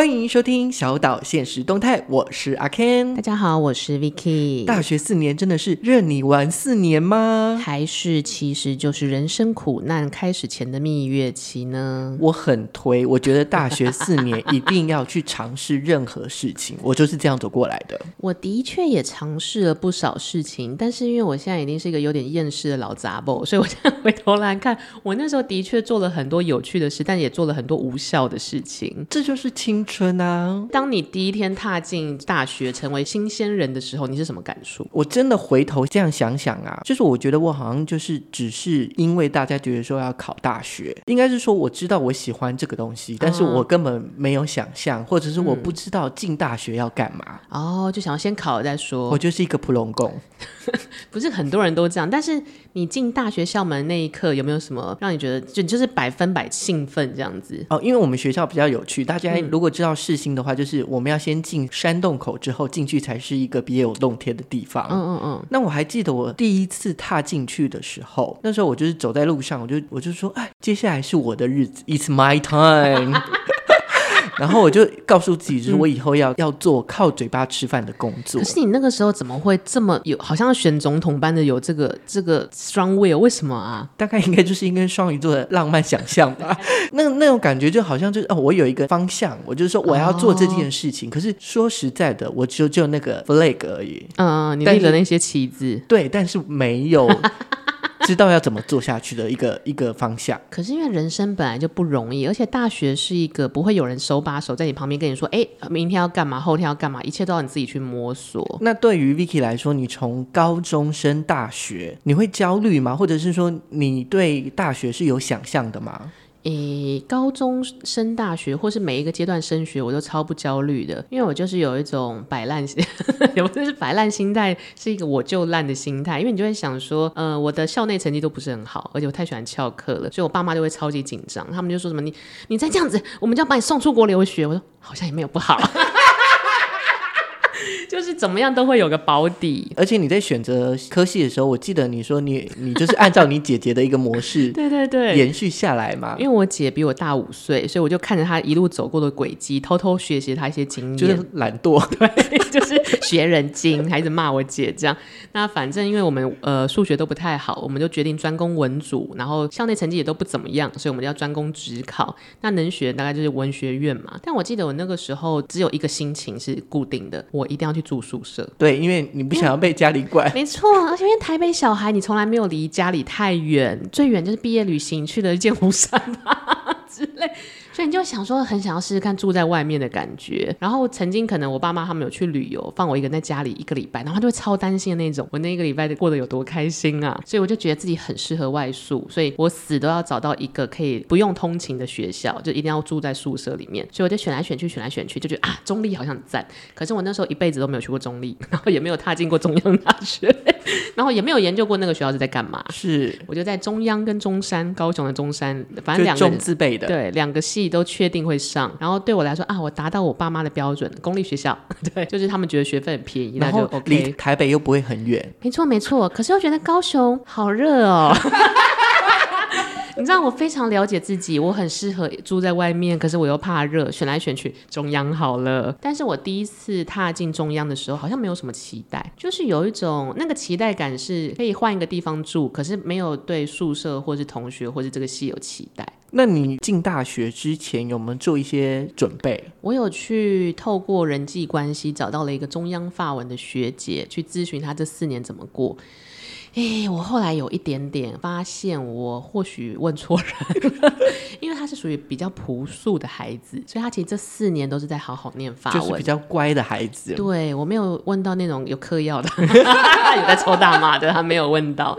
欢迎收听小岛现实动态，我是阿 Ken。大家好，我是 Vicky。大学四年真的是任你玩四年吗？还是其实就是人生苦难开始前的蜜月期呢？我很推，我觉得大学四年一定要去尝试任何事情，我就是这样走过来的。我的确也尝试了不少事情，但是因为我现在已经是一个有点厌世的老杂宝，所以我现在回头来看，我那时候的确做了很多有趣的事，但也做了很多无效的事情。这就是青春啊！当你第一天踏进大学，成为新鲜人的时候，你是什么感触？我真的回头这样想想啊，就是我觉得我好像就是只是因为大家觉得说要考大学，应该是说我知道我喜欢这个东西，但是我根本没有想象，或者是我不知道进大学要干嘛。哦，就想要先考了再说。我就是一个普龙工，不是很多人都这样。但是你进大学校门那一刻，有没有什么让你觉得就就是百分百兴奋这样子？哦，因为我们学校比较有趣，大家如果知道世新的话，就是我们要先进山洞口，之后进去才是一个别有洞天的地方。嗯嗯嗯。那我还记得我第一次踏进去的时候，那时候我就是走在路上，我就我就说，哎，接下来是我的日子，It's my time。然后我就告诉自己，就是我以后要、嗯、要做靠嘴巴吃饭的工作。可是你那个时候怎么会这么有，好像选总统般的有这个这个 strong will？为什么啊？大概应该就是因为双鱼座的浪漫想象吧。那那种感觉就好像就是哦，我有一个方向，我就是说我要做这件事情。哦、可是说实在的，我就就那个 flag 而已。嗯，你立的那些旗子。对，但是没有。知道要怎么做下去的一个一个方向。可是因为人生本来就不容易，而且大学是一个不会有人手把手在你旁边跟你说，哎，明天要干嘛，后天要干嘛，一切都要你自己去摸索。那对于 Vicky 来说，你从高中升大学，你会焦虑吗？或者是说，你对大学是有想象的吗？诶，高中升大学，或是每一个阶段升学，我都超不焦虑的，因为我就是有一种摆烂心，也不是摆烂心态，是一个我就烂的心态。因为你就会想说，呃，我的校内成绩都不是很好，而且我太喜欢翘课了，所以我爸妈就会超级紧张，他们就说什么你你再这样子，我们就要把你送出国留学。我说好像也没有不好。就是怎么样都会有个保底，而且你在选择科系的时候，我记得你说你你就是按照你姐姐的一个模式，对对对，延续下来嘛。因为我姐比我大五岁，所以我就看着她一路走过的轨迹，偷偷学习她一些经验，就是懒惰，对，就是学人精，还一直骂我姐这样。那反正因为我们呃数学都不太好，我们就决定专攻文组，然后校内成绩也都不怎么样，所以我们就要专攻职考。那能学大概就是文学院嘛。但我记得我那个时候只有一个心情是固定的，我一定要去。住宿舍，对，因为你不想要被家里管，没错，而且因为台北小孩，你从来没有离家里太远，最远就是毕业旅行去的剑湖山吧之类。所以你就想说，很想要试试看住在外面的感觉。然后曾经可能我爸妈他们有去旅游，放我一个人在家里一个礼拜，然后他就会超担心的那种，我那一个礼拜过得有多开心啊！所以我就觉得自己很适合外宿，所以我死都要找到一个可以不用通勤的学校，就一定要住在宿舍里面。所以我就选来选去，选来选去，就觉得啊，中立好像很赞。可是我那时候一辈子都没有去过中立，然后也没有踏进过中央大学，然后也没有研究过那个学校是在干嘛。是，我就在中央跟中山，高雄的中山，反正两个中字辈的，对，两个系都确定会。上，然后对我来说啊，我达到我爸妈的标准，公立学校，对，就是他们觉得学费很便宜，那就 OK。离台北又不会很远，没错没错。可是又觉得高雄好热哦。你知道我非常了解自己，我很适合住在外面，可是我又怕热，选来选去中央好了。但是我第一次踏进中央的时候，好像没有什么期待，就是有一种那个期待感是可以换一个地方住，可是没有对宿舍或是同学或是这个系有期待。那你进大学之前有没有做一些准备？我有去透过人际关系找到了一个中央发文的学姐，去咨询她这四年怎么过。哎，我后来有一点点发现，我或许问错人了，因为他是属于比较朴素的孩子，所以他其实这四年都是在好好念法文，就是比较乖的孩子。对，我没有问到那种有嗑药的，有在抽大麻的，他没有问到。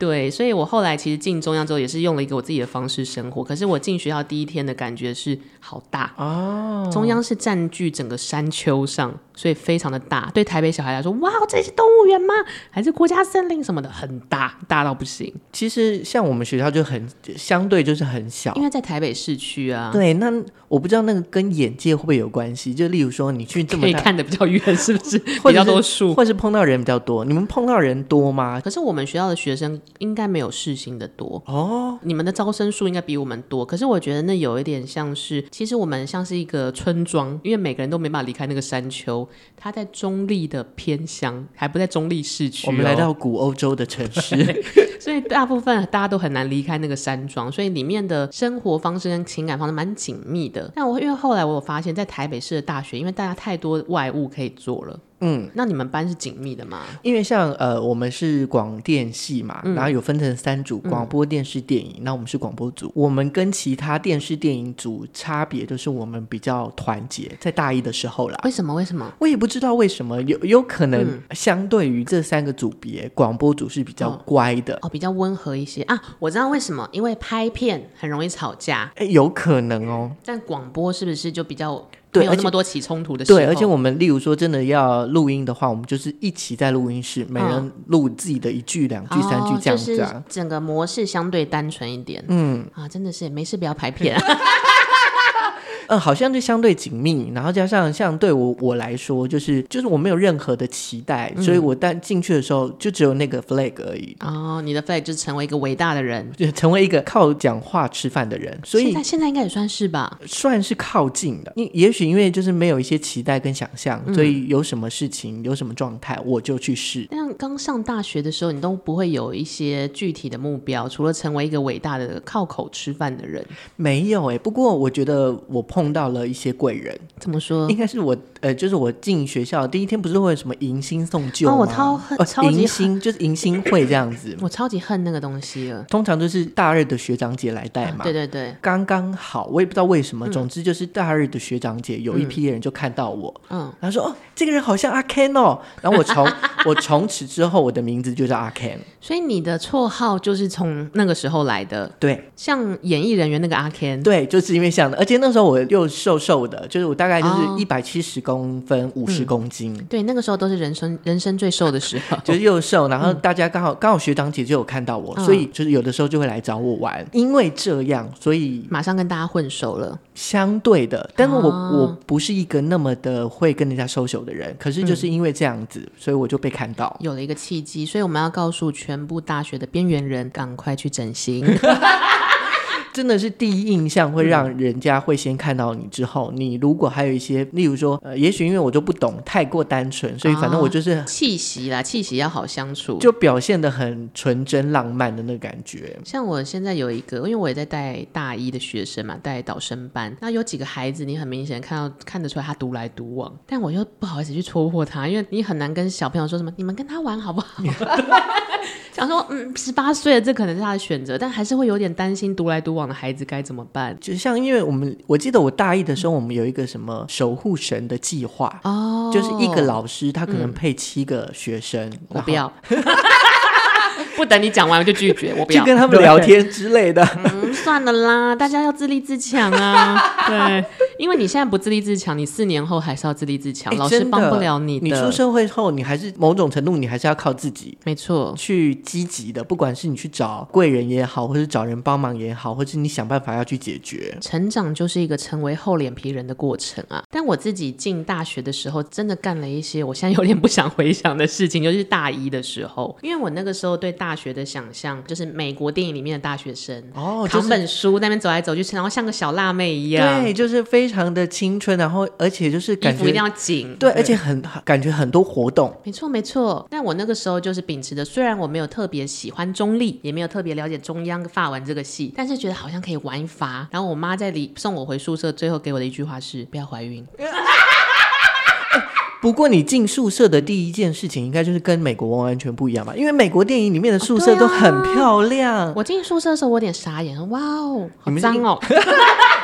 对，所以我后来其实进中央之后也是用了一个我自己的方式生活。可是我进学校第一天的感觉是好大哦，中央是占据整个山丘上，所以非常的大。对台北小孩来说，哇，这是动物园吗？还是国家森林什么的？很大，大到不行。其实像我们学校就很相对就是很小，因为在台北市区啊。对，那我不知道那个跟眼界会不会有关系？就例如说你去这么大可以看的比较远，是不是？比较多树，或是碰到人比较多。你们碰到人多吗？可是我们学校的学生。应该没有世新的多哦。你们的招生数应该比我们多，可是我觉得那有一点像是，其实我们像是一个村庄，因为每个人都没办法离开那个山丘。它在中立的偏乡，还不在中立市区哦。我们来到古欧洲的城市，所以大部分大家都很难离开那个山庄，所以里面的生活方式跟情感方式蛮紧密的。但我因为后来我有发现，在台北市的大学，因为大家太多外务可以做了。嗯，那你们班是紧密的吗？因为像呃，我们是广电系嘛，嗯、然后有分成三组：广播电视电影。那、嗯、我们是广播组，我们跟其他电视电影组差别就是我们比较团结，在大一的时候啦。为什么？为什么？我也不知道为什么，有有可能相对于这三个组别，广、嗯、播组是比较乖的哦，哦，比较温和一些啊。我知道为什么，因为拍片很容易吵架，哎，有可能哦。但广播是不是就比较？对，没有那么多起冲突的时候。对，而且我们例如说真的要录音的话，我们就是一起在录音室，每人录自己的一句、两句、哦、三句这样子啊。就是整个模式相对单纯一点。嗯啊，真的是没事不要拍片。嗯，好像就相对紧密，然后加上像对我我来说，就是就是我没有任何的期待，嗯、所以我但进去的时候就只有那个 flag 而已。哦，你的 flag 就是成为一个伟大的人，就成为一个靠讲话吃饭的人。所以现在现在应该也算是吧，算是靠近的。你也许因为就是没有一些期待跟想象，嗯、所以有什么事情有什么状态我就去试。但刚上大学的时候，你都不会有一些具体的目标，除了成为一个伟大的靠口吃饭的人，没有哎、欸。不过我觉得我碰。碰到了一些贵人，怎么说？应该是我，呃，就是我进学校第一天，不是会有什么迎新送旧吗？哦，我超恨，迎新就是迎新会这样子。我超级恨那个东西了。通常都是大二的学长姐来带嘛、啊。对对对，刚刚好，我也不知道为什么。嗯、总之就是大二的学长姐有一批人就看到我，嗯，然后说哦，这个人好像阿 Ken 哦。然后我从 我从此之后，我的名字就叫阿 Ken。所以你的绰号就是从那个时候来的。对，像演艺人员那个阿 Ken。对，就是因为像的，而且那时候我又瘦瘦的。就是我大概就是一百七十公分，五十、哦、公斤、嗯。对，那个时候都是人生人生最瘦的时候，就是又瘦，然后大家刚好刚、嗯、好学长姐就有看到我，所以就是有的时候就会来找我玩。因为这样，所以马上跟大家混熟了。相对的，但是我、哦、我不是一个那么的会跟人家 social 的人，可是就是因为这样子，嗯、所以我就被看到，有了一个契机。所以我们要告诉全部大学的边缘人，赶快去整形。真的是第一印象会让人家会先看到你，之后、嗯、你如果还有一些，例如说，呃，也许因为我就不懂，太过单纯，所以反正我就是、哦、气息啦，气息要好相处，就表现的很纯真浪漫的那个感觉。像我现在有一个，因为我也在带大一的学生嘛，带导生班，那有几个孩子，你很明显看到看得出来他独来独往，但我又不好意思去戳破他，因为你很难跟小朋友说什么，你们跟他玩好不好？想说，嗯，十八岁了，这可能是他的选择，但还是会有点担心独来独往的孩子该怎么办。就像因为我们，我记得我大一的时候，我们有一个什么守护神的计划哦，就是一个老师他可能配七个学生，嗯、我不要。不等你讲完我就拒绝，我不要去跟他们聊天之类的。嗯，算了啦，大家要自立自强啊。对，因为你现在不自立自强，你四年后还是要自立自强，欸、老师帮不了你的。你出社会后，你还是某种程度，你还是要靠自己。没错，去积极的，不管是你去找贵人也好，或是找人帮忙也好，或是你想办法要去解决。成长就是一个成为厚脸皮人的过程啊。但我自己进大学的时候，真的干了一些我现在有点不想回想的事情，就是大一的时候，因为我那个时候对大学的想象就是美国电影里面的大学生哦，扛本书那边走来走去，然后像个小辣妹一样，对，就是非常的青春，然后而且就是感觉衣服一定要紧，对，对而且很感觉很多活动，没错没错。但我那个时候就是秉持着，虽然我没有特别喜欢中立，也没有特别了解中央法文这个戏，但是觉得好像可以玩一发。然后我妈在里送我回宿舍，最后给我的一句话是：不要怀孕。不过你进宿舍的第一件事情，应该就是跟美国完完全不一样吧？因为美国电影里面的宿舍都很漂亮。我进宿舍的时候，我有点傻眼，哇哦，好脏哦。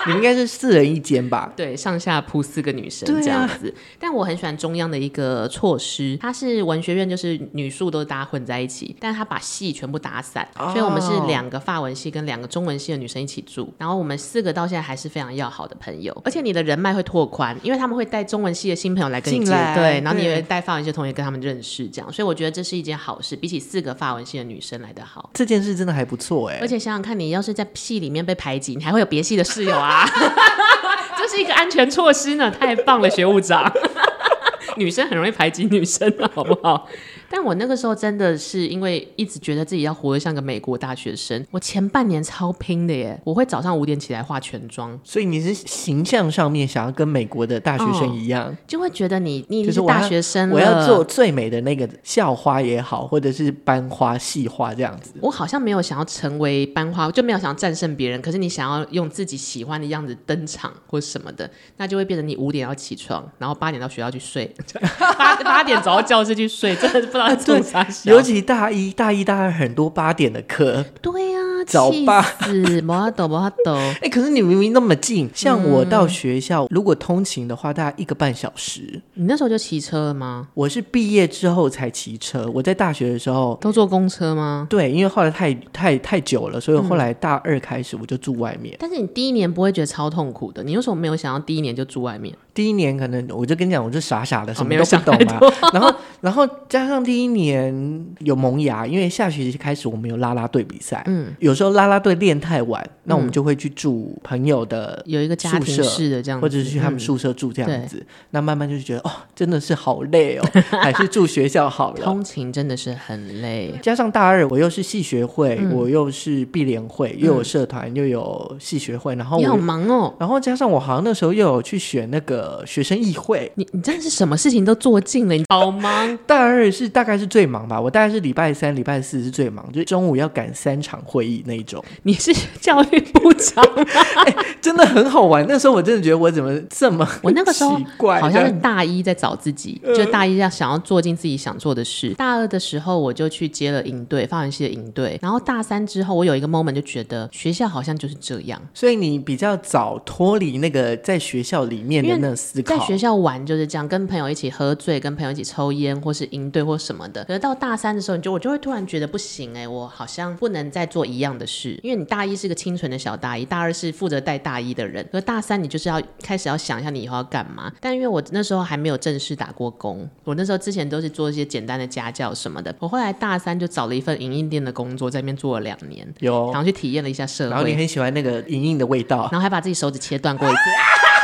你们应该是四人一间吧？对，上下铺四个女生这样子。啊、但我很喜欢中央的一个措施，它是文学院，就是女宿都是大家混在一起，但是他把系全部打散，哦、所以我们是两个法文系跟两个中文系的女生一起住。然后我们四个到现在还是非常要好的朋友，而且你的人脉会拓宽，因为他们会带中文系的新朋友来跟你接，来对，然后你也会带法文系的同学跟他们认识，这样。所以我觉得这是一件好事，比起四个法文系的女生来的好。这件事真的还不错哎，而且想想看，你要是在系里面被排挤，你还会有别系的室友啊。这是一个安全措施呢，太棒了，学务长。女生很容易排挤女生了，好不好？但我那个时候真的是因为一直觉得自己要活得像个美国大学生，我前半年超拼的耶！我会早上五点起来化全妆，所以你是形象上面想要跟美国的大学生一样，哦、就会觉得你你是大学生我，我要做最美的那个校花也好，或者是班花、系花这样子。我好像没有想要成为班花，就没有想要战胜别人。可是你想要用自己喜欢的样子登场或什么的，那就会变成你五点要起床，然后八点到学校去睡，八八点走到教室去睡，真的知道在做啥。尤其大一、大一、大二很多八点的课，对呀、啊，早八，没法抖，没法抖。哎，可是你明明那么近，像我到学校，嗯、如果通勤的话，大概一个半小时。你那时候就骑车了吗？我是毕业之后才骑车。我在大学的时候都坐公车吗？对，因为后来太太太久了，所以后来大二开始我就住外面。嗯、但是你第一年不会觉得超痛苦的？你为什么没有想到第一年就住外面？第一年可能我就跟你讲，我就傻傻的，什么都不懂嘛。然后，然后加上第一年有萌芽，因为下学期开始我们有啦啦队比赛。嗯，有时候啦啦队练太晚，那我们就会去住朋友的有一个家庭式的这样，或者是去他们宿舍住这样子。那慢慢就是觉得哦，真的是好累哦，还是住学校好了。通勤真的是很累。加上大二我又是系学会，我又是毕联会，又有社团，又有系学会，然后你好忙哦。然后加上我好像那时候又有去选那个。呃，学生议会，你你真的是什么事情都做尽了，你 好忙。大二是大概是最忙吧，我大概是礼拜三、礼拜四是最忙，就中午要赶三场会议那一种。你是教育部长、欸，真的很好玩。那时候我真的觉得我怎么这么，我那个时候好像是大一在找自己，就大一要想要做尽自己想做的事。大二的时候我就去接了营队，法文系的营队。然后大三之后，我有一个 moment 就觉得学校好像就是这样，所以你比较早脱离那个在学校里面的那。在学校玩就是这样，跟朋友一起喝醉，跟朋友一起抽烟，或是应对或什么的。可是到大三的时候，你就我就会突然觉得不行哎、欸，我好像不能再做一样的事。因为你大一是个清纯的小大一，大二是负责带大一的人，可是大三你就是要开始要想一下你以后要干嘛。但因为我那时候还没有正式打过工，我那时候之前都是做一些简单的家教什么的。我后来大三就找了一份影印店的工作，在那边做了两年，有，然后去体验了一下社会。然后你很喜欢那个影印的味道，然后还把自己手指切断过一次。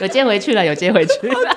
有接回去了，有接回去了。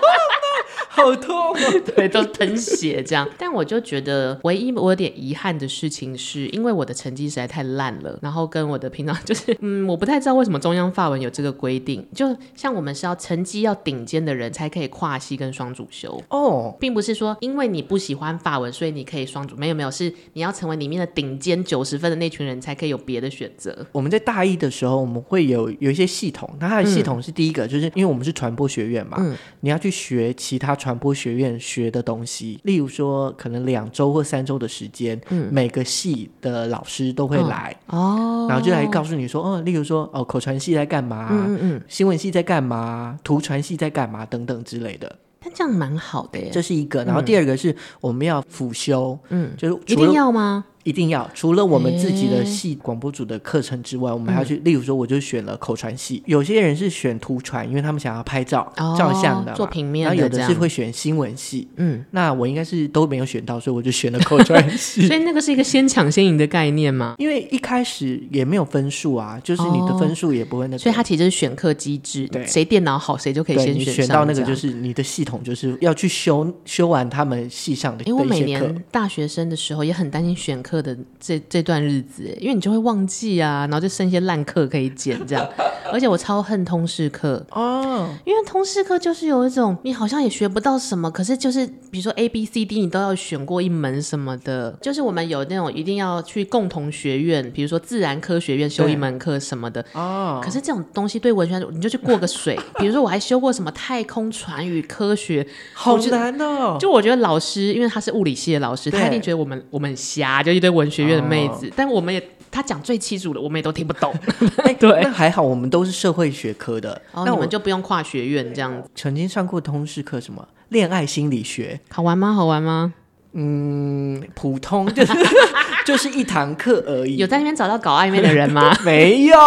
好痛，对，都喷血这样。但我就觉得，唯一我有点遗憾的事情是，因为我的成绩实在太烂了，然后跟我的平常就是，嗯，我不太知道为什么中央法文有这个规定，就像我们是要成绩要顶尖的人才可以跨系跟双主修哦，并不是说因为你不喜欢法文，所以你可以双主，没有没有，是你要成为里面的顶尖九十分的那群人才可以有别的选择。我们在大一的时候，我们会有有一些系统，那它的系统是第一个，嗯、就是因为我们是传播学院嘛，嗯，你要去学其他。传播学院学的东西，例如说，可能两周或三周的时间，嗯，每个系的老师都会来。哦，然后就来告诉你说，哦，例如说，哦，口传系在干嘛，嗯嗯，新闻系在干嘛，图传系在干嘛？等等之类的。但这样蛮好的耶，这是一个。然后第二个是我们要辅修，嗯，就是一定要吗？一定要，除了我们自己的系广播组的课程之外，欸、我们还要去。例如说，我就选了口传系。有些人是选图传，因为他们想要拍照、哦、照相的，做平面。然后有的是会选新闻系。嗯，那我应该是都没有选到，所以我就选了口传系。所以那个是一个先抢先赢的概念吗？因为一开始也没有分数啊，就是你的分数也不会那个。所以它其实是选课机制，对，谁电脑好谁就可以先选。选到那个就是你的系统就是要去修修完他们系上的。因为我每年大学生的时候也很担心选课的这。这段日子，因为你就会忘记啊，然后就剩一些烂课可以捡这样。而且我超恨通识课哦，因为通识课就是有一种你好像也学不到什么，可是就是比如说 A B C D 你都要选过一门什么的，就是我们有那种一定要去共同学院，比如说自然科学院修一门课什么的哦。可是这种东西对文学你就去过个水。比如说我还修过什么太空船与科学，好难哦。就我觉得老师，因为他是物理系的老师，他一定觉得我们我们很瞎，就一堆文学院的妹子。但我们也，他讲最清楚的，我们也都听不懂。对，那还好，我们都是社会学科的，那我们就不用跨学院这样子。曾经上过通识课，什么恋爱心理学，好玩吗？好玩吗？嗯，普通，就是 就是一堂课而已。有在那边找到搞暧昧的人吗？没有。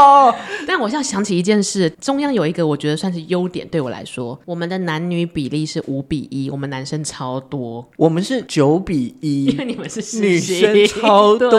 但我现在想起一件事，中央有一个我觉得算是优点，对我来说，我们的男女比例是五比一，我们男生超多，我们是九比一，因为你们是女生超多。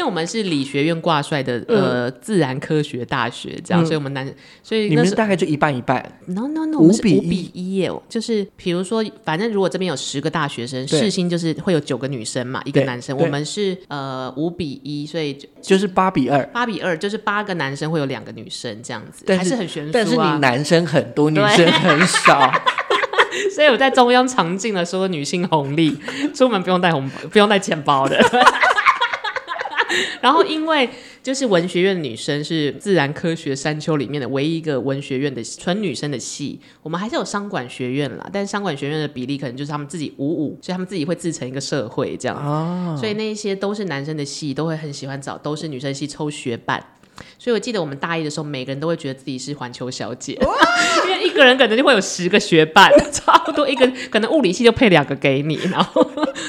因为我们是理学院挂帅的呃自然科学大学，这样，所以我们男所以你们大概就一半一半。No No No，五比比一耶，就是比如说，反正如果这边有十个大学生，世新就是会有九个女生嘛，一个男生。我们是呃五比一，所以就是八比二。八比二就是八个男生会有两个女生这样子，还是很悬殊啊。但是你男生很多，女生很少。所以我在中央尝尽了所有女性红利，出门不用带红包，不用带钱包的。然后因为就是文学院的女生是自然科学山丘里面的唯一一个文学院的纯女生的系，我们还是有商管学院啦，但是商管学院的比例可能就是他们自己五五，所以他们自己会自成一个社会这样。哦，所以那一些都是男生的系，都会很喜欢找都是女生的系抽学伴。所以我记得我们大一的时候，每个人都会觉得自己是环球小姐，因为一个人可能就会有十个学伴，差不多一个可能物理系就配两个给你，然后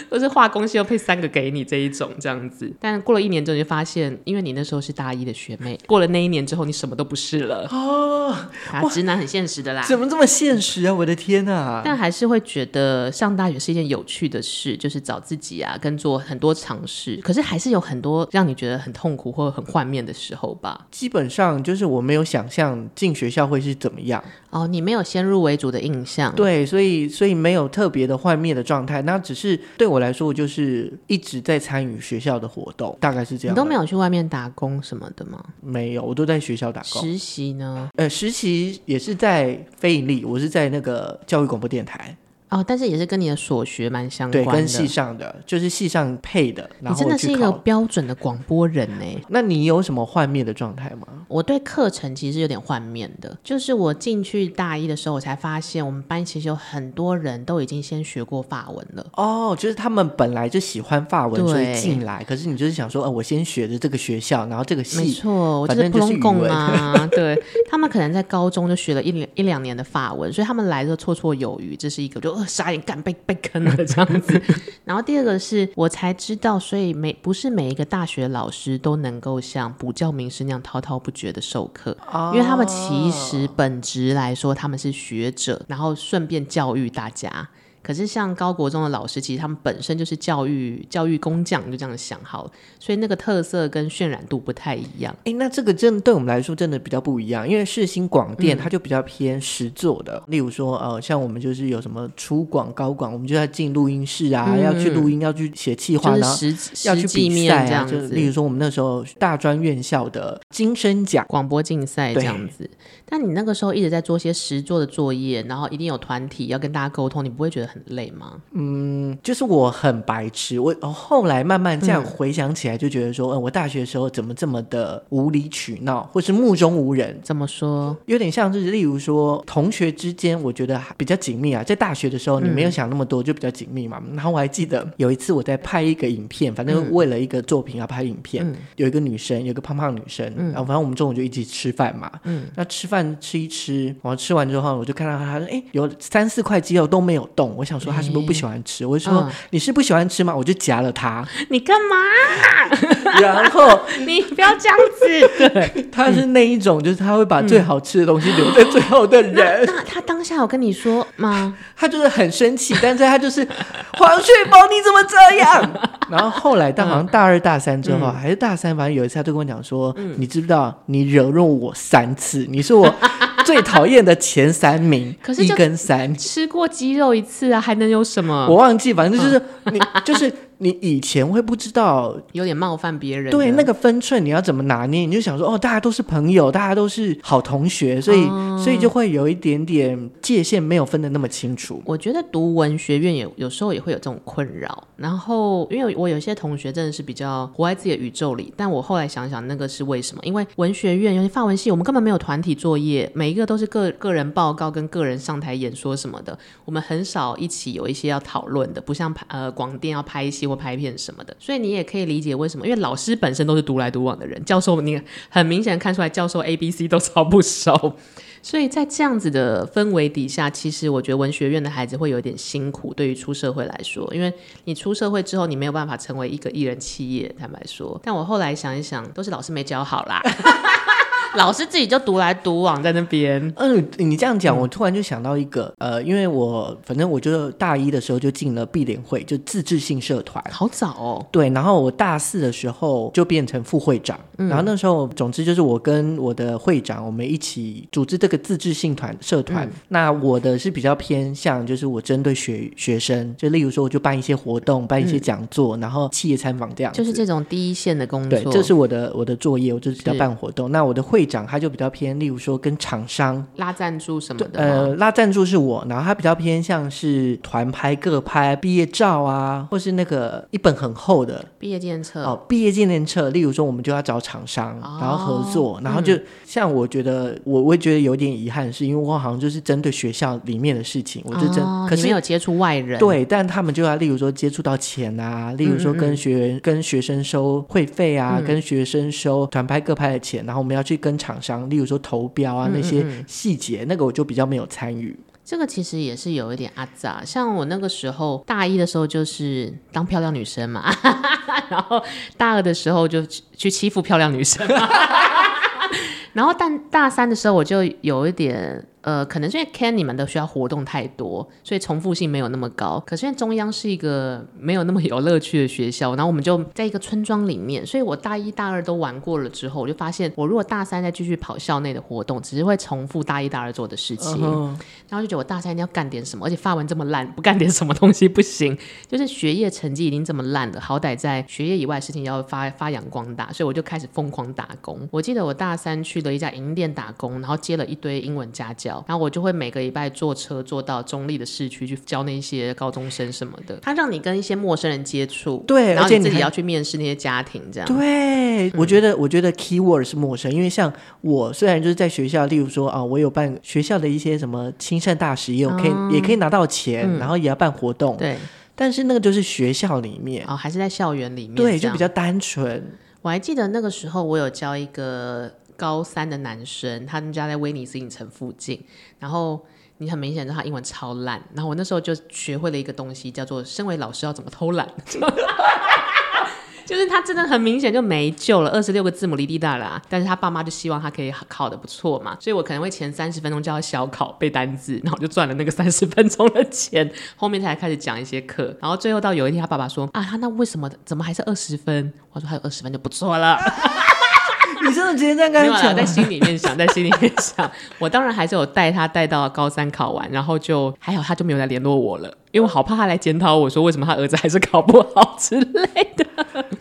都是化工系又配三个给你这一种这样子。但过了一年之后，就发现，因为你那时候是大一的学妹，过了那一年之后，你什么都不是了哦。啊，直男很现实的啦，怎么这么现实啊？我的天啊！但还是会觉得上大学是一件有趣的事，就是找自己啊，跟做很多尝试。可是还是有很多让你觉得很痛苦或者很幻灭的时候吧。基本上就是我没有想象进学校会是怎么样哦，你没有先入为主的印象，对，所以所以没有特别的幻灭的状态。那只是对我来说，我就是一直在参与学校的活动，大概是这样。你都没有去外面打工什么的吗？没有，我都在学校打工。实习呢？呃，实习也是在非营利，我是在那个教育广播电台。哦，但是也是跟你的所学蛮相关的，对，跟系上的就是系上配的。你真的是一个标准的广播人呢？那你有什么幻灭的状态吗？我对课程其实有点幻面的，就是我进去大一的时候，我才发现我们班其实有很多人都已经先学过法文了。哦，就是他们本来就喜欢法文，所以进来。可是你就是想说，呃，我先学的这个学校，然后这个系，没错，我就是普通共啊。对，他们可能在高中就学了一两一两年的法文，所以他们来的绰绰有余。这是一个就。傻眼，干被被坑了这样子。然后第二个是我才知道，所以每不是每一个大学老师都能够像补教名师那样滔滔不绝的授课，因为他们其实本质来说他们是学者，然后顺便教育大家。可是像高国中的老师，其实他们本身就是教育教育工匠，就这样想好，所以那个特色跟渲染度不太一样。哎、欸，那这个真的对我们来说真的比较不一样，因为世新广电它就比较偏实作的，嗯、例如说呃，像我们就是有什么初广、高广，我们就要进录音室啊，嗯、要去录音，要去写企划，然后要去比赛啊，就例如说我们那时候大专院校的金声奖。广播竞赛这样子。但你那个时候一直在做些实作的作业，然后一定有团体要跟大家沟通，你不会觉得很累吗？嗯，就是我很白痴。我后来慢慢这样回想起来，就觉得说，嗯，嗯，我大学的时候怎么这么的无理取闹，或是目中无人？怎么说？有点像是，例如说同学之间，我觉得比较紧密啊。在大学的时候，你没有想那么多，就比较紧密嘛。嗯，然后我还记得有一次我在拍一个影片，反正为了一个作品要拍影片，嗯，有一个女生，有一个胖胖女生，嗯，然后反正我们中午就一起吃饭嘛。嗯，那吃饭。吃一吃，然后吃完之后，我就看到他，哎，有三四块肌肉都没有动。我想说他是不是不喜欢吃？欸、我就说、嗯、你是不喜欢吃吗？我就夹了他。你干嘛？然后 你不要这样子。对，他是那一种，就是他会把最好吃的东西留在最后的人。嗯、那，那他当下有跟你说吗？他就是很生气，但是他就是黄旭宝，你怎么这样？然后后来到好像大二大三之后，嗯、还是大三，反正有一次他就跟我讲说，嗯、你知不知道你惹怒我三次？你是我。最讨厌的前三名，可是一跟三，吃过鸡肉一次啊，还能有什么？我忘记，反正就是、嗯、你就是。你以前会不知道，有点冒犯别人，对那个分寸你要怎么拿捏？你就想说，哦，大家都是朋友，大家都是好同学，所以、嗯、所以就会有一点点界限没有分的那么清楚。我觉得读文学院也有时候也会有这种困扰。然后，因为我有些同学真的是比较活在自己的宇宙里，但我后来想想，那个是为什么？因为文学院尤其法文系，我们根本没有团体作业，每一个都是个个人报告跟个人上台演说什么的，我们很少一起有一些要讨论的，不像拍呃广电要拍戏。拍片什么的，所以你也可以理解为什么，因为老师本身都是独来独往的人，教授你很明显看出来，教授 A、B、C 都超不熟，所以在这样子的氛围底下，其实我觉得文学院的孩子会有点辛苦，对于出社会来说，因为你出社会之后，你没有办法成为一个艺人企业，坦白说。但我后来想一想，都是老师没教好啦。老师自己就独来独往在那边。嗯，你这样讲，我突然就想到一个，呃，因为我反正我就大一的时候就进了碧联会，就自治性社团，好早哦。对，然后我大四的时候就变成副会长，嗯、然后那时候总之就是我跟我的会长，我们一起组织这个自治性团社团。嗯、那我的是比较偏向，就是我针对学学生，就例如说我就办一些活动，办一些讲座，嗯、然后企业参访这样，就是这种第一线的工作。对，这是我的我的作业，我就是要办活动。那我的会长他就比较偏，例如说跟厂商拉赞助什么的。呃，拉赞助是我，然后他比较偏向是团拍、各拍、毕业照啊，或是那个一本很厚的毕业纪念册哦，毕业纪念册。例如说，我们就要找厂商，哦、然后合作，然后就、嗯、像我觉得，我我也觉得有点遗憾，是因为我好像就是针对学校里面的事情，我就真、哦、可是没有接触外人。对，但他们就要例如说接触到钱啊，例如说跟学员、嗯嗯跟学生收会费啊，嗯、跟学生收团拍各拍的钱，然后我们要去跟厂商，例如说投标啊那些细节，那个我就比较没有参与。这个其实也是有一点阿杂，像我那个时候大一的时候就是当漂亮女生嘛，然后大二的时候就去欺负漂亮女生，然后但大三的时候我就有一点。呃，可能是因为 Ken 你们的学校活动太多，所以重复性没有那么高。可是因为中央是一个没有那么有乐趣的学校，然后我们就在一个村庄里面，所以我大一大二都玩过了之后，我就发现我如果大三再继续跑校内的活动，只是会重复大一大二做的事情。Uh huh. 然后就觉得我大三一定要干点什么，而且发文这么烂，不干点什么东西不行。就是学业成绩已经这么烂了，好歹在学业以外的事情要发发扬光大，所以我就开始疯狂打工。我记得我大三去了一家银店打工，然后接了一堆英文家教。然后我就会每个礼拜坐车坐到中立的市区去教那些高中生什么的。他让你跟一些陌生人接触，对，然后你自己要去面试那些家庭，这样。对，嗯、我觉得，我觉得 key word 是陌生，因为像我虽然就是在学校，例如说啊，我有办学校的一些什么亲善大使，也有可以、嗯、也可以拿到钱，嗯、然后也要办活动，对。但是那个就是学校里面哦，还是在校园里面，对，就比较单纯。我还记得那个时候，我有教一个。高三的男生，他们家在威尼斯影城附近，然后你很明显知道他英文超烂，然后我那时候就学会了一个东西，叫做身为老师要怎么偷懒，就是他真的很明显就没救了，二十六个字母哩哩啦啦，但是他爸妈就希望他可以考得不错嘛，所以我可能会前三十分钟教他小考背单字，然后就赚了那个 三十分钟的钱，后面才开始讲一些课，然后最后到有一天他爸爸说啊，他那为什么怎么还是二十分？我说还有二十分就不错了。你真的直接这样跟他讲？在心里面想，在心里面想，我当然还是有带他带到高三考完，然后就还好，他就没有来联络我了。因为我好怕他来检讨我说，为什么他儿子还是考不好之类的，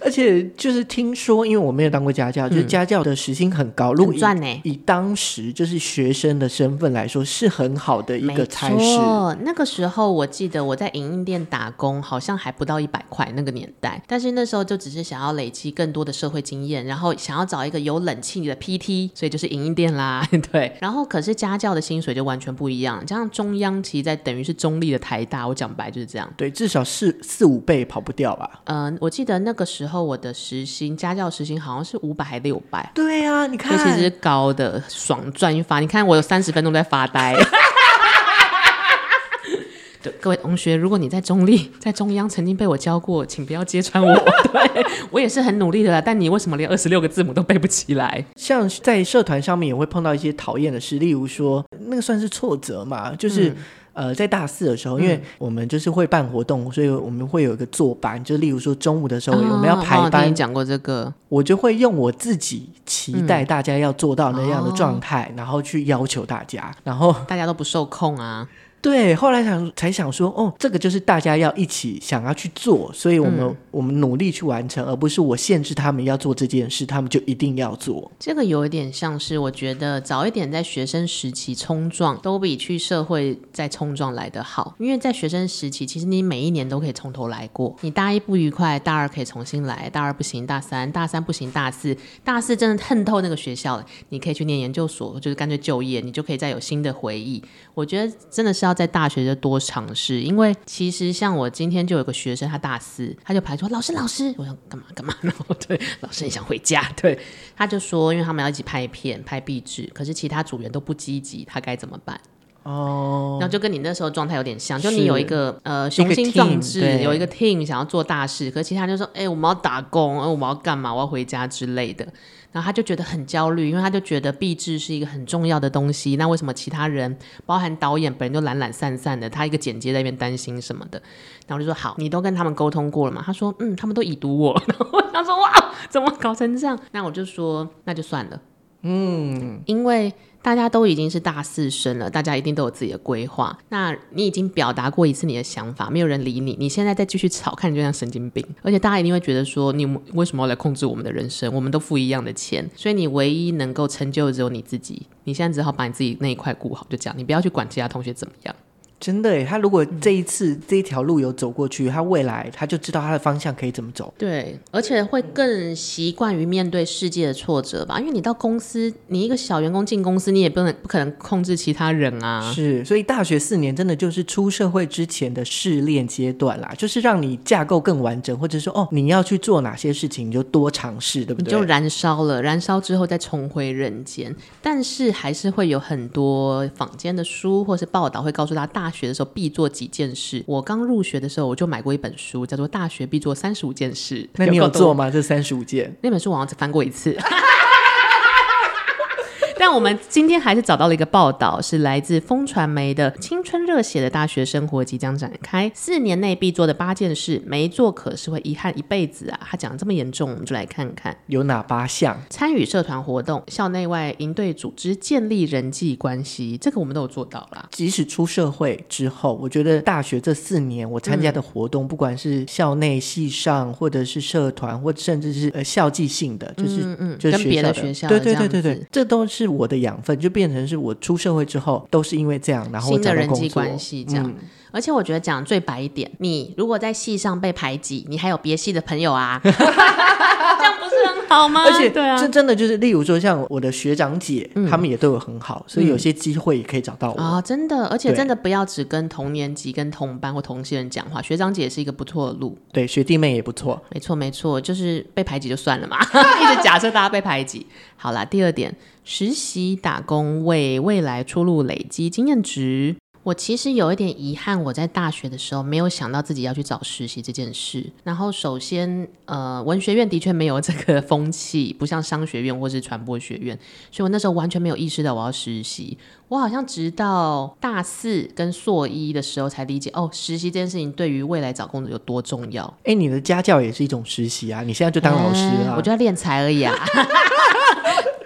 而且就是听说，因为我没有当过家教，嗯、就是家教的时薪很高，如果以，以当时就是学生的身份来说，是很好的一个差事。那个时候我记得我在影印店打工，好像还不到一百块那个年代，但是那时候就只是想要累积更多的社会经验，然后想要找一个有冷气的 PT，所以就是影印店啦，对。然后可是家教的薪水就完全不一样，加上中央其实在等于是中立的台大，我。讲白就是这样，对，至少四四五倍跑不掉吧。嗯，我记得那个时候我的时薪家教时薪好像是五百还六百。对啊，你看，其实是高的，爽赚一发。你看我有三十分钟在发呆。对，各位同学，如果你在中立、在中央曾经被我教过，请不要揭穿我。对，我也是很努力的啦，但你为什么连二十六个字母都背不起来？像在社团上面也会碰到一些讨厌的事，例如说那个算是挫折嘛，就是。嗯呃，在大四的时候，因为我们就是会办活动，嗯、所以我们会有一个坐班，就例如说中午的时候、哦、我们要排班。你讲过这个，我就会用我自己期待大家要做到那样的状态，嗯、然后去要求大家，然后大家都不受控啊。对，后来想才想说，哦，这个就是大家要一起想要去做，所以我们、嗯、我们努力去完成，而不是我限制他们要做这件事，他们就一定要做。这个有一点像是，我觉得早一点在学生时期冲撞，都比去社会再冲撞来得好。因为在学生时期，其实你每一年都可以从头来过。你大一不愉快，大二可以重新来；大二不行，大三；大三不行，大四；大四真的恨透那个学校了，你可以去念研究所，就是干脆就业，你就可以再有新的回忆。我觉得真的是要在大学就多尝试，因为其实像我今天就有个学生，他大四，他就排说老师老师，我想干嘛干嘛，然后对老师你想回家，对，他就说，因为他们要一起拍片拍壁纸，可是其他组员都不积极，他该怎么办？哦，然后就跟你那时候状态有点像，就你有一个呃雄心壮志，有一个 team 想要做大事，可是其他人就说，哎、欸，我们要打工，哎，我们要干嘛？我要回家之类的。然后他就觉得很焦虑，因为他就觉得毕制是一个很重要的东西。那为什么其他人，包含导演本人，就懒懒散散的？他一个剪接在那边担心什么的？然后我就说好，你都跟他们沟通过了吗？他说嗯，他们都已读我。然 后他说哇，怎么搞成这样？那我就说那就算了，嗯，因为。大家都已经是大四生了，大家一定都有自己的规划。那你已经表达过一次你的想法，没有人理你，你现在再继续吵，看你就像神经病。而且大家一定会觉得说，你为什么要来控制我们的人生？我们都付一样的钱，所以你唯一能够成就的只有你自己。你现在只好把你自己那一块顾好，就这样，你不要去管其他同学怎么样。真的诶，他如果这一次这一条路有走过去，他未来他就知道他的方向可以怎么走。对，而且会更习惯于面对世界的挫折吧。因为你到公司，你一个小员工进公司，你也不能不可能控制其他人啊。是，所以大学四年真的就是出社会之前的试炼阶段啦，就是让你架构更完整，或者说哦，你要去做哪些事情，你就多尝试，对不对？你就燃烧了，燃烧之后再重回人间。但是还是会有很多坊间的书或是报道会告诉他大。大学的时候必做几件事。我刚入学的时候，我就买过一本书，叫做《大学必做三十五件事》。那你有做吗？这三十五件？那本书我好像只翻过一次。但我们今天还是找到了一个报道，是来自风传媒的青春热血的大学生活即将展开，四年内必做的八件事，没做可是会遗憾一辈子啊！他讲的这么严重，我们就来看看有哪八项：参与社团活动、校内外营队组织、建立人际关系，这个我们都有做到啦。即使出社会之后，我觉得大学这四年我参加的活动，嗯、不管是校内系上，或者是社团，或甚至是呃校际性的，就是嗯，嗯，就是跟别的学校对对对对对，这都是。我的养分就变成是我出社会之后都是因为这样，然后新的人际关系这样。嗯、而且我觉得讲最白一点，你如果在戏上被排挤，你还有别系的朋友啊，这样不是很好吗？而且对啊，这真的就是，例如说像我的学长姐，嗯、他们也对我很好，所以有些机会也可以找到我啊、嗯哦。真的，而且真的不要只跟同年级、跟同班或同系人讲话，学长姐也是一个不错的路。对，学弟妹也不错。没错，没错，就是被排挤就算了嘛，一直假设大家被排挤。好啦，第二点。实习打工为未来出路累积经验值。我其实有一点遗憾，我在大学的时候没有想到自己要去找实习这件事。然后，首先，呃，文学院的确没有这个风气，不像商学院或是传播学院，所以我那时候完全没有意识到我要实习。我好像直到大四跟硕一的时候才理解，哦，实习这件事情对于未来找工作有多重要。哎，你的家教也是一种实习啊，你现在就当老师啊？我就要练才而已啊。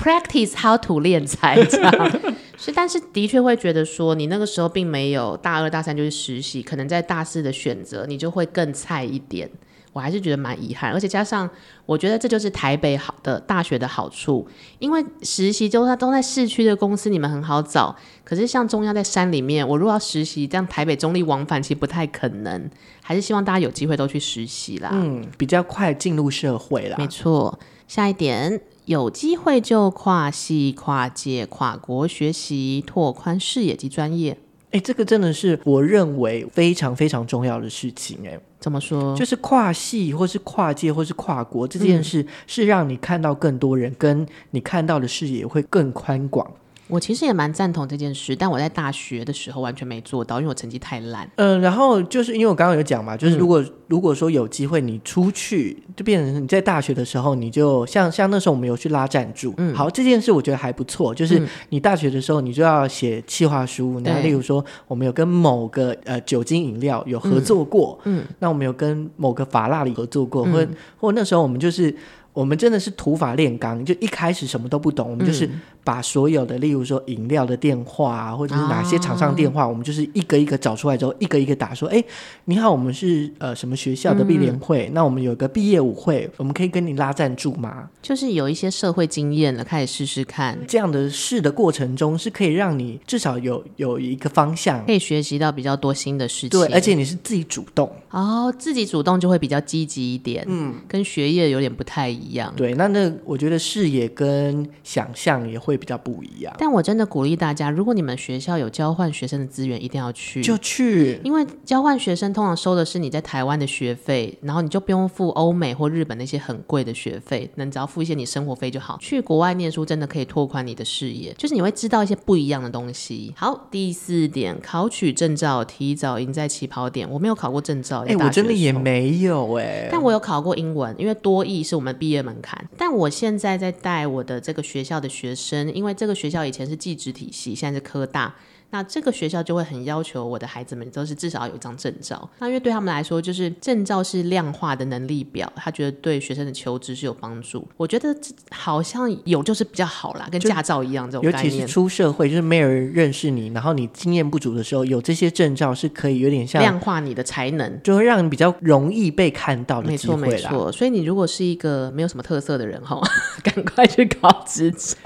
Practice how to 练才，这样是，但是的确会觉得说，你那个时候并没有大二大三就是实习，可能在大四的选择，你就会更菜一点。我还是觉得蛮遗憾，而且加上，我觉得这就是台北好的大学的好处，因为实习就它都在市区的公司，你们很好找。可是像中央在山里面，我如果要实习，这样台北中立往返其实不太可能。还是希望大家有机会都去实习啦，嗯，比较快进入社会啦。没错，下一点。有机会就跨系、跨界、跨国学习，拓宽视野及专业。哎，这个真的是我认为非常非常重要的事情。哎，怎么说？就是跨系，或是跨界，或是跨国这件事，是让你看到更多人，嗯、跟你看到的视野会更宽广。我其实也蛮赞同这件事，但我在大学的时候完全没做到，因为我成绩太烂。嗯，然后就是因为我刚刚有讲嘛，就是如果、嗯、如果说有机会你出去，就变成你在大学的时候，你就像像那时候我们有去拉赞助。嗯，好，这件事我觉得还不错，就是你大学的时候你就要写企划书，那、嗯、例如说我们有跟某个呃酒精饮料有合作过，嗯，嗯那我们有跟某个法拉利合作过，嗯、或或那时候我们就是我们真的是土法炼钢，就一开始什么都不懂，我们就是。嗯把所有的，例如说饮料的电话啊，或者是哪些厂商电话，哦、我们就是一个一个找出来之后，一个一个打说，哎，你好，我们是呃什么学校的毕联会，嗯、那我们有个毕业舞会，我们可以跟你拉赞助吗？就是有一些社会经验了，开始试试看。这样的试的过程中，是可以让你至少有有一个方向，可以学习到比较多新的事情。对，而且你是自己主动哦，自己主动就会比较积极一点，嗯，跟学业有点不太一样。对，那那我觉得视野跟想象也会。会比较不一样，但我真的鼓励大家，如果你们学校有交换学生的资源，一定要去，就去，因为交换学生通常收的是你在台湾的学费，然后你就不用付欧美或日本那些很贵的学费，那你只要付一些你生活费就好。去国外念书真的可以拓宽你的视野，就是你会知道一些不一样的东西。好，第四点，考取证照，提早赢在起跑点。我没有考过证照，哎、欸，我真的也没有哎、欸，但我有考过英文，因为多译是我们毕毕业门槛。但我现在在带我的这个学校的学生，因为这个学校以前是技职体系，现在是科大。那这个学校就会很要求我的孩子们都是至少要有一张证照。那因为对他们来说，就是证照是量化的能力表，他觉得对学生的求职是有帮助。我觉得好像有就是比较好啦，跟驾照一样这种概念。尤其是出社会，就是没有人认识你，然后你经验不足的时候，有这些证照是可以有点像量化你的才能，就会让你比较容易被看到的。没错，没错。所以你如果是一个没有什么特色的人哈，赶快去考执照。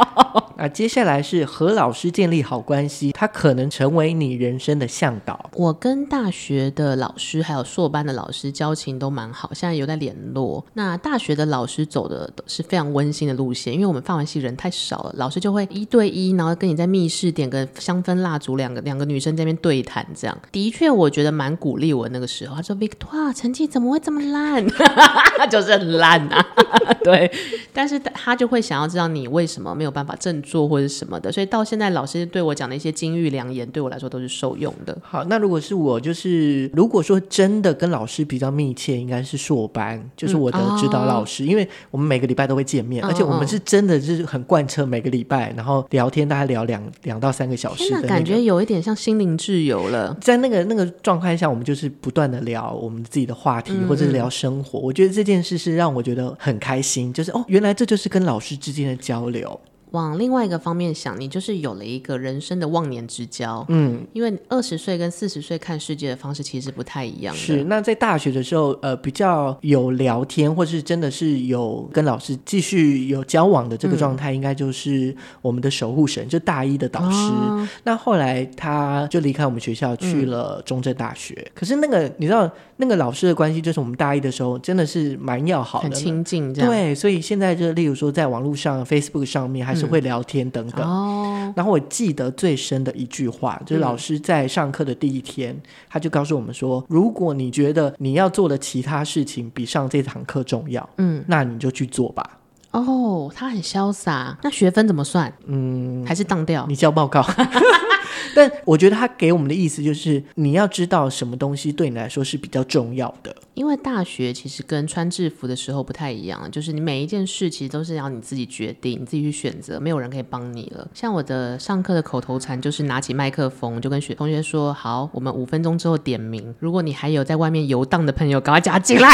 啊，接下来是和老师建立好关系，他可能能成为你人生的向导。我跟大学的老师还有硕班的老师交情都蛮好，现在有在联络。那大学的老师走的是非常温馨的路线，因为我们法文系人太少了，老师就会一对一，然后跟你在密室点个香氛蜡烛，两个两个女生在那边对谈，这样的确我觉得蛮鼓励我那个时候。他说：“Victor 成绩怎么会这么烂？就是很烂啊。”对，但是他就会想要知道你为什么没有办法振作或者什么的，所以到现在老师对我讲的一些金玉良言，对我来说都是受用的。好，那如果是我，就是如果说真的跟老师比较密切，应该是硕班，就是我的指导老师，嗯哦、因为我们每个礼拜都会见面，而且我们是真的是很贯彻每个礼拜，然后聊天，大概聊两两到三个小时的、那个，感觉有一点像心灵挚友了。在那个那个状态下，我们就是不断的聊我们自己的话题，或者是聊生活。嗯、我觉得这件事是让我觉得很开心，就是哦，原来这就是跟老师之间的交流。往另外一个方面想，你就是有了一个人生的忘年之交。嗯，因为二十岁跟四十岁看世界的方式其实不太一样。是，那在大学的时候，呃，比较有聊天，或是真的是有跟老师继续有交往的这个状态，嗯、应该就是我们的守护神，就大一的导师。哦、那后来他就离开我们学校去了中正大学。嗯、可是那个你知道，那个老师的关系，就是我们大一的时候真的是蛮要好的，很亲近这样。对，所以现在就例如说，在网络上 Facebook 上面还是。会聊天等等，哦、然后我记得最深的一句话，就是老师在上课的第一天，嗯、他就告诉我们说：如果你觉得你要做的其他事情比上这堂课重要，嗯，那你就去做吧。哦，他很潇洒。那学分怎么算？嗯，还是当掉？你交报告。但我觉得他给我们的意思就是，你要知道什么东西对你来说是比较重要的。因为大学其实跟穿制服的时候不太一样，就是你每一件事其实都是要你自己决定，你自己去选择，没有人可以帮你了。像我的上课的口头禅就是拿起麦克风就跟学同学说：“好，我们五分钟之后点名。如果你还有在外面游荡的朋友，赶快加进来。”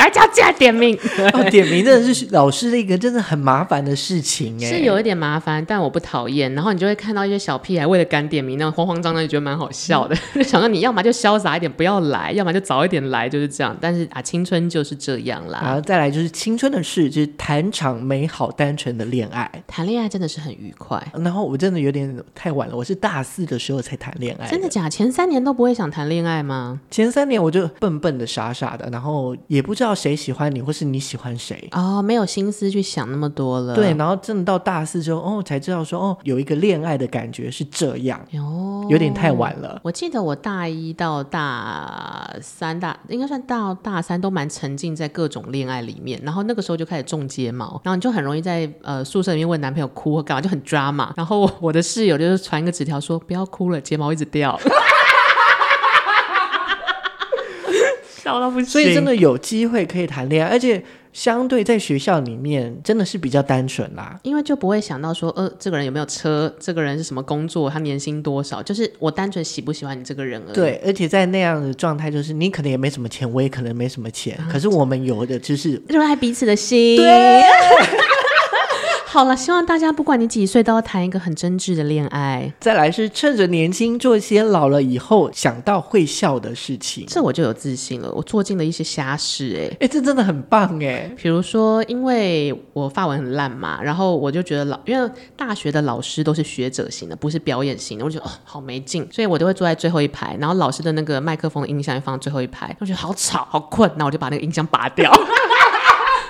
赶快叫进来点名。哦，点名真的是老师的一个真的很麻烦的事情哎，是有一点麻烦，但我不讨厌。然后你就会看到一些小屁孩为了赶点名，那种慌慌张张，就觉得蛮好笑的。就想到你要么就潇洒一点不要来，要么就早一点来，就是这样。但是啊，青春就是这样啦。然后再来就是青春的事，就是谈场美好单纯的恋爱。谈恋爱真的是很愉快。然后我真的有点太晚了，我是大四的时候才谈恋爱。真的假？前三年都不会想谈恋爱吗？前三年我就笨笨的、傻傻的，然后也不知道谁喜欢你，或是你喜欢谁哦，没有心思去想那么多了。对，然后真的到大四之后，哦，才知道说，哦，有一个恋爱的感觉是这样。哦，有点太晚了。我记得我大一到大三大，应该算到大三都蛮沉浸在各种恋爱里面，然后那个时候就开始种睫毛，然后你就很容易在呃宿舍里面问男朋友哭或干嘛，就很 drama。然后我的室友就是传一个纸条说，不要哭了，睫毛一直掉。所以真的有机会可以谈恋爱，而且相对在学校里面真的是比较单纯啦，因为就不会想到说，呃，这个人有没有车，这个人是什么工作，他年薪多少，就是我单纯喜不喜欢你这个人而已。对，而且在那样的状态，就是你可能也没什么钱，我也可能没什么钱，啊、可是我们有的就是热爱彼此的心。对。好了，希望大家不管你几岁，都要谈一个很真挚的恋爱。再来是趁着年轻做一些老了以后想到会笑的事情，这我就有自信了。我做尽了一些瞎事，哎哎，这真的很棒哎。比如说，因为我发文很烂嘛，然后我就觉得老，因为大学的老师都是学者型的，不是表演型的，我就觉得哦好没劲，所以我都会坐在最后一排，然后老师的那个麦克风的音箱也放在最后一排，我觉得好吵好困，那我就把那个音箱拔掉。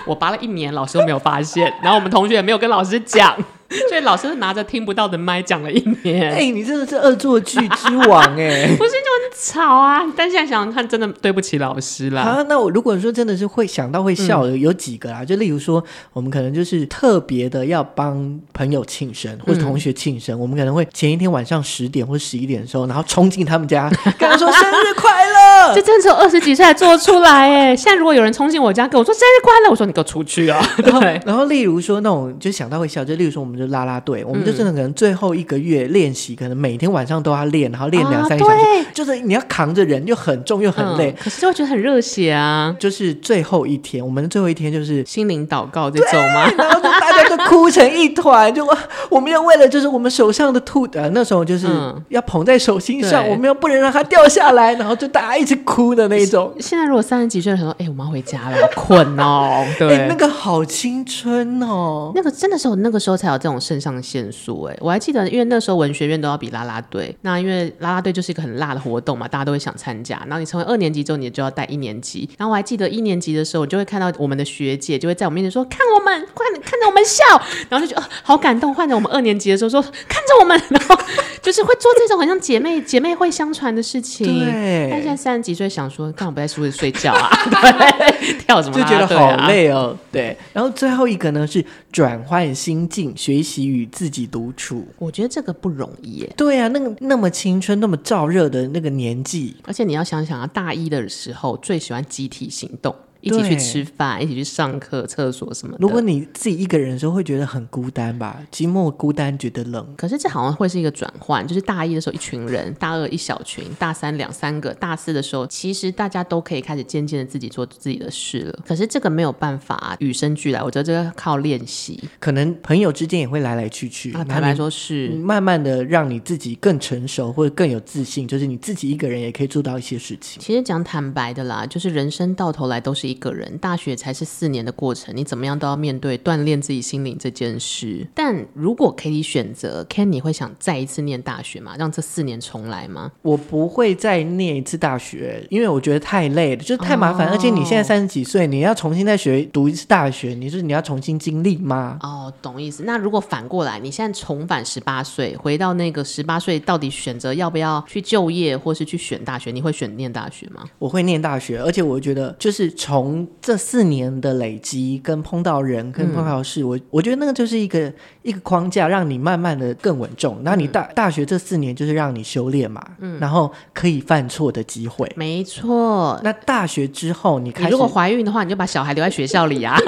我拔了一年，老师都没有发现，然后我们同学也没有跟老师讲。所以老师拿着听不到的麦讲了一年。哎、欸，你真的是恶作剧之王哎、欸！不是就很吵啊？但现在想想看，真的对不起老师啦。好，那我如果说真的是会想到会笑的，有几个啦，就例如说，我们可能就是特别的要帮朋友庆生或者同学庆生，我们可能会前一天晚上十点或十一点的时候，然后冲进他们家，跟他说生日快乐。这真的只有二十几岁才做出来哎！现在如果有人冲进我家跟我说生日快乐，我说你给我出去啊！对。然后例如说那种就想到会笑，就例如说我们就啦啦队，我们就真的可能最后一个月练习，可能每天晚上都要练，然后练两三个小时，就是你要扛着人又很重又很累，可是就觉得很热血啊！就是最后一天，我们的最后一天就是心灵祷告这种吗？然后就大家就哭成一团，就我们要为了就是我们手上的兔呃那时候就是要捧在手心上，我们要不能让它掉下来，然后就大家一直哭的那种。现在如果三十几岁的时候，哎，我们要回家了，好困哦。对，那个好青春哦，那个真的是我那个时候才有这种肾上腺素哎，我还记得，因为那时候文学院都要比啦啦队，那因为啦啦队就是一个很辣的活动嘛，大家都会想参加。然后你成为二年级之后，你就要带一年级。然后我还记得一年级的时候，我就会看到我们的学姐就会在我面前说：“看我们，快看着我们笑。”然后就觉得、哦、好感动。换成我们二年级的时候说：“看着我们。”然后就是会做这种很像姐妹姐妹会相传的事情。对。但现在三十几岁想说，干嘛不在宿舍睡觉啊？对，跳什么、啊？就觉得好累哦。对。然后最后一个呢是转换心境，学习与自己独处。我觉得这个不容易耶。对啊，那个那么青春、那么燥热的那个年纪，而且你要想想啊，大一的时候最喜欢集体行动。一起去吃饭，一起去上课、厕所什么的。如果你自己一个人的时候，会觉得很孤单吧？寂寞、孤单，觉得冷。可是这好像会是一个转换，就是大一的时候一群人，大二一小群，大三两三个，大四的时候，其实大家都可以开始渐渐的自己做自己的事了。可是这个没有办法与生俱来，我觉得这个靠练习。可能朋友之间也会来来去去。啊，坦白说是慢慢的让你自己更成熟，或者更有自信，就是你自己一个人也可以做到一些事情。其实讲坦白的啦，就是人生到头来都是一个人，大学。才是四年的过程，你怎么样都要面对锻炼自己心灵这件事。但如果可以选择，Ken，你会想再一次念大学吗？让这四年重来吗？我不会再念一次大学，因为我觉得太累了，就是太麻烦。哦、而且你现在三十几岁，你要重新再学读一次大学，你说你要重新经历吗？哦，懂意思。那如果反过来，你现在重返十八岁，回到那个十八岁，到底选择要不要去就业，或是去选大学？你会选念大学吗？我会念大学，而且我觉得就是从这四。年的累积，跟碰到人，跟碰到事，嗯、我我觉得那个就是一个一个框架，让你慢慢的更稳重。那你大大学这四年就是让你修炼嘛，嗯，然后可以犯错的机会，没错。那大学之后，你开始你如果怀孕的话，你就把小孩留在学校里啊。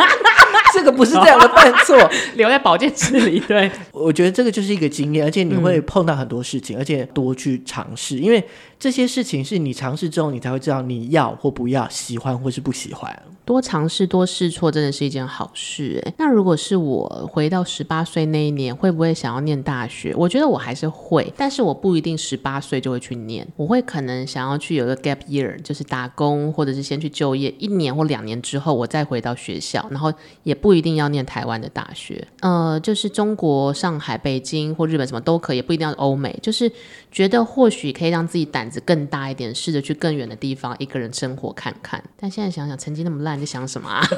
这个不是这样的犯错，留在保健室里。对，我觉得这个就是一个经验，而且你会碰到很多事情，嗯、而且多去尝试，因为这些事情是你尝试之后，你才会知道你要或不要，喜欢或是不喜欢。多尝试，多试错，真的是一件好事。哎，那如果是我回到十八岁那一年，会不会想要念大学？我觉得我还是会，但是我不一定十八岁就会去念。我会可能想要去有个 gap year，就是打工，或者是先去就业一年或两年之后，我再回到学校，然后也不一定要念台湾的大学。呃，就是中国、上海、北京或日本什么都可以，不一定要欧美。就是觉得或许可以让自己胆子更大一点，试着去更远的地方一个人生活看看。但现在想想，成绩那么烂。你在想什么啊？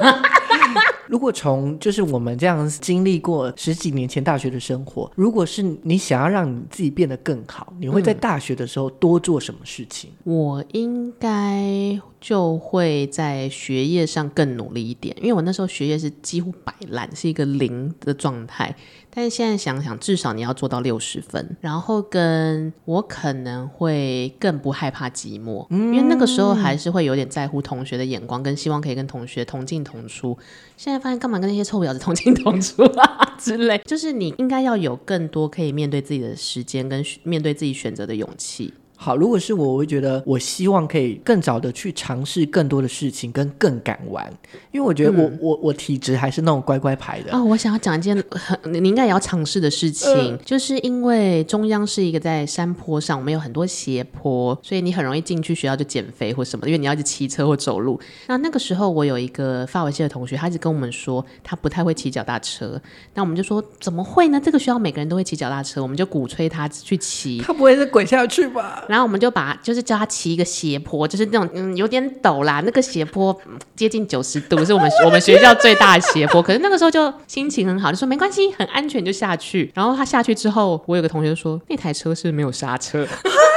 如果从就是我们这样经历过十几年前大学的生活，如果是你想要让你自己变得更好，你会在大学的时候多做什么事情？嗯，我应该就会在学业上更努力一点，因为我那时候学业是几乎摆烂，是一个零的状态。但是现在想想，至少你要做到六十分，然后跟我可能会更不害怕寂寞，嗯，因为那个时候还是会有点在乎同学的眼光，跟希望可以跟同学同进同出。现在发现干嘛跟那些臭婊子同进同出啊之类，就是你应该要有更多可以面对自己的时间，跟面对自己选择的勇气。好，如果是我，我会觉得我希望可以更早的去尝试更多的事情，跟更敢玩，因为我觉得我、嗯、我我体质还是那种乖乖牌的。哦，我想要讲一件很你应该也要尝试的事情，呃、就是因为中央是一个在山坡上，我们有很多斜坡，所以你很容易进去学校就减肥或什么，因为你要一直骑车或走路。那那个时候我有一个发文系的同学，他一直跟我们说他不太会骑脚踏车，那我们就说怎么会呢？这个学校每个人都会骑脚踏车，我们就鼓吹他去骑。他不会是滚下去吧？然后我们就把就是叫他骑一个斜坡，就是那种嗯有点陡啦，那个斜坡接近九十度，是我们我们学校最大的斜坡。可是那个时候就心情很好，就说没关系，很安全就下去。然后他下去之后，我有个同学说那台车是没有刹车。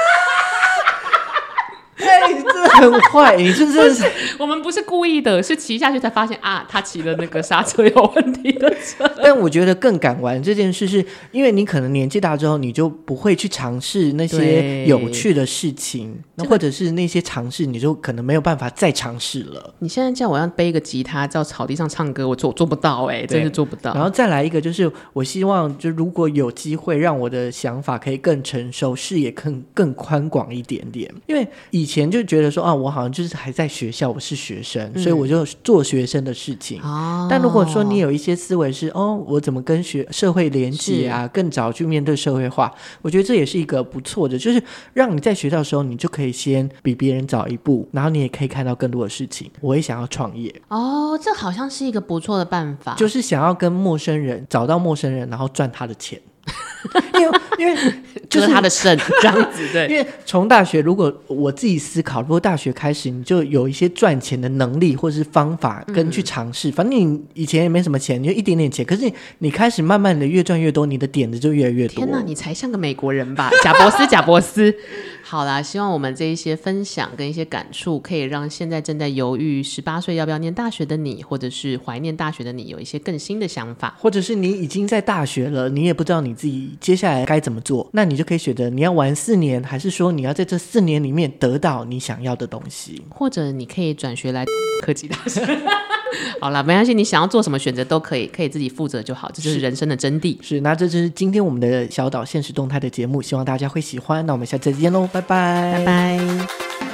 哎，你真的很坏！你真的 是，我们不是故意的，是骑下去才发现啊，他骑的那个刹车有问题的车。但我觉得更敢玩这件事是，是因为你可能年纪大之后，你就不会去尝试那些有趣的事情，那或者是那些尝试，你就可能没有办法再尝试了。你现在叫我要背一个吉他到草地上唱歌，我做我做不到哎、欸，真是做不到。然后再来一个，就是我希望，就如果有机会让我的想法可以更成熟，视野更更宽广一点点，因为以前就觉得说啊，我好像就是还在学校，我是学生，嗯、所以我就做学生的事情。哦、但如果说你有一些思维是哦，我怎么跟学社会连接啊，更早去面对社会化，我觉得这也是一个不错的，就是让你在学校的时候，你就可以先比别人早一步，然后你也可以看到更多的事情。我也想要创业哦，这好像是一个不错的办法，就是想要跟陌生人找到陌生人，然后赚他的钱。因为因为 就是他的肾这样子，对。因为从大学，如果我自己思考，如果大学开始你就有一些赚钱的能力或者是方法跟去尝试，嗯、反正你以前也没什么钱，你就一点点钱。可是你你开始慢慢的越赚越多，你的点子就越来越多。天哪，你才像个美国人吧，贾伯斯，贾伯斯。好啦，希望我们这一些分享跟一些感触，可以让现在正在犹豫十八岁要不要念大学的你，或者是怀念大学的你，有一些更新的想法，或者是你已经在大学了，你也不知道你自己接下来该怎么做，那你就可以选择你要玩四年，还是说你要在这四年里面得到你想要的东西，或者你可以转学来 科技大学。好了，没关系，你想要做什么选择都可以，可以自己负责就好，这就是人生的真谛。是，那这就是今天我们的小岛现实动态的节目，希望大家会喜欢。那我们下次再见喽，拜拜，拜拜。